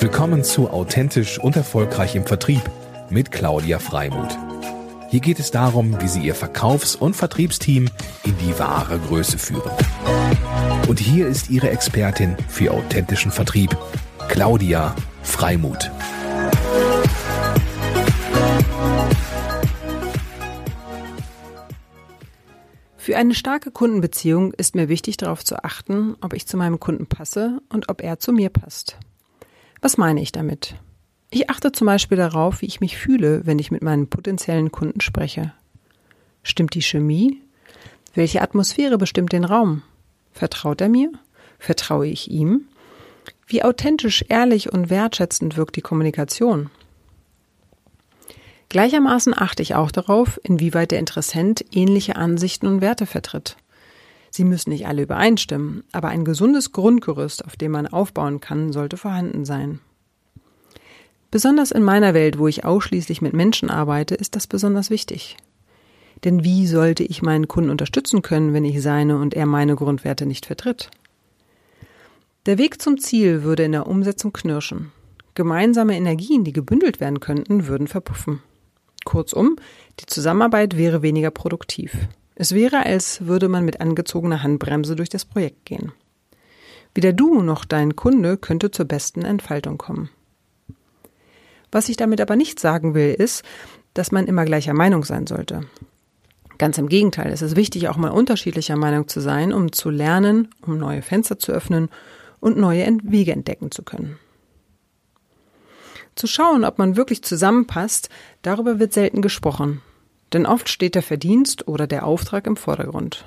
Willkommen zu Authentisch und Erfolgreich im Vertrieb mit Claudia Freimuth. Hier geht es darum, wie Sie Ihr Verkaufs- und Vertriebsteam in die wahre Größe führen. Und hier ist Ihre Expertin für authentischen Vertrieb, Claudia Freimuth. Für eine starke Kundenbeziehung ist mir wichtig darauf zu achten, ob ich zu meinem Kunden passe und ob er zu mir passt. Was meine ich damit? Ich achte zum Beispiel darauf, wie ich mich fühle, wenn ich mit meinen potenziellen Kunden spreche. Stimmt die Chemie? Welche Atmosphäre bestimmt den Raum? Vertraut er mir? Vertraue ich ihm? Wie authentisch, ehrlich und wertschätzend wirkt die Kommunikation? Gleichermaßen achte ich auch darauf, inwieweit der Interessent ähnliche Ansichten und Werte vertritt. Sie müssen nicht alle übereinstimmen, aber ein gesundes Grundgerüst, auf dem man aufbauen kann, sollte vorhanden sein. Besonders in meiner Welt, wo ich ausschließlich mit Menschen arbeite, ist das besonders wichtig. Denn wie sollte ich meinen Kunden unterstützen können, wenn ich seine und er meine Grundwerte nicht vertritt? Der Weg zum Ziel würde in der Umsetzung knirschen. Gemeinsame Energien, die gebündelt werden könnten, würden verpuffen. Kurzum, die Zusammenarbeit wäre weniger produktiv. Es wäre, als würde man mit angezogener Handbremse durch das Projekt gehen. Weder du noch dein Kunde könnte zur besten Entfaltung kommen. Was ich damit aber nicht sagen will, ist, dass man immer gleicher Meinung sein sollte. Ganz im Gegenteil, es ist wichtig, auch mal unterschiedlicher Meinung zu sein, um zu lernen, um neue Fenster zu öffnen und neue Wege entdecken zu können. Zu schauen, ob man wirklich zusammenpasst, darüber wird selten gesprochen. Denn oft steht der Verdienst oder der Auftrag im Vordergrund.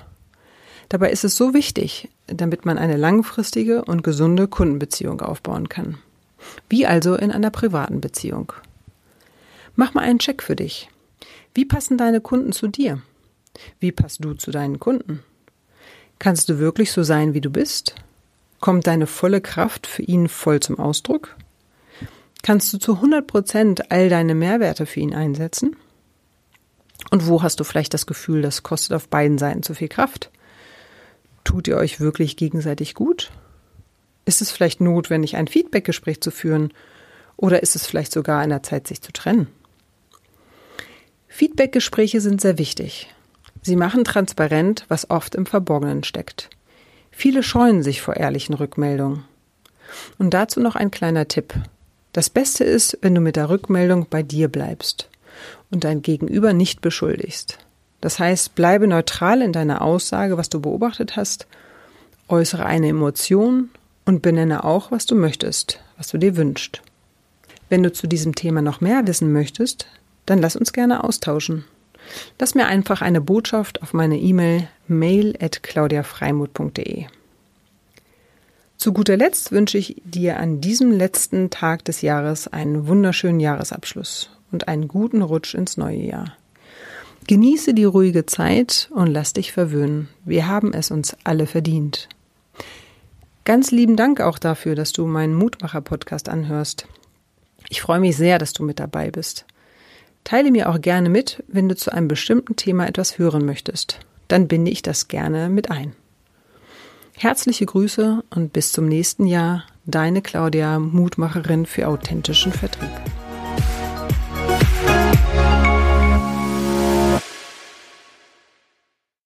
Dabei ist es so wichtig, damit man eine langfristige und gesunde Kundenbeziehung aufbauen kann. Wie also in einer privaten Beziehung. Mach mal einen Check für dich. Wie passen deine Kunden zu dir? Wie passt du zu deinen Kunden? Kannst du wirklich so sein, wie du bist? Kommt deine volle Kraft für ihn voll zum Ausdruck? Kannst du zu 100 Prozent all deine Mehrwerte für ihn einsetzen? Und wo hast du vielleicht das Gefühl, das kostet auf beiden Seiten zu viel Kraft? Tut ihr euch wirklich gegenseitig gut? Ist es vielleicht notwendig, ein Feedbackgespräch zu führen? Oder ist es vielleicht sogar an der Zeit, sich zu trennen? Feedbackgespräche sind sehr wichtig. Sie machen transparent, was oft im Verborgenen steckt. Viele scheuen sich vor ehrlichen Rückmeldungen. Und dazu noch ein kleiner Tipp. Das Beste ist, wenn du mit der Rückmeldung bei dir bleibst und dein Gegenüber nicht beschuldigst. Das heißt, bleibe neutral in deiner Aussage, was du beobachtet hast, äußere eine Emotion und benenne auch, was du möchtest, was du dir wünschst. Wenn du zu diesem Thema noch mehr wissen möchtest, dann lass uns gerne austauschen. Lass mir einfach eine Botschaft auf meine E-Mail mail at claudiafreimut.de. Zu guter Letzt wünsche ich dir an diesem letzten Tag des Jahres einen wunderschönen Jahresabschluss und einen guten Rutsch ins neue Jahr. Genieße die ruhige Zeit und lass dich verwöhnen. Wir haben es uns alle verdient. Ganz lieben Dank auch dafür, dass du meinen Mutmacher-Podcast anhörst. Ich freue mich sehr, dass du mit dabei bist. Teile mir auch gerne mit, wenn du zu einem bestimmten Thema etwas hören möchtest. Dann binde ich das gerne mit ein. Herzliche Grüße und bis zum nächsten Jahr, deine Claudia, Mutmacherin für authentischen Vertrieb.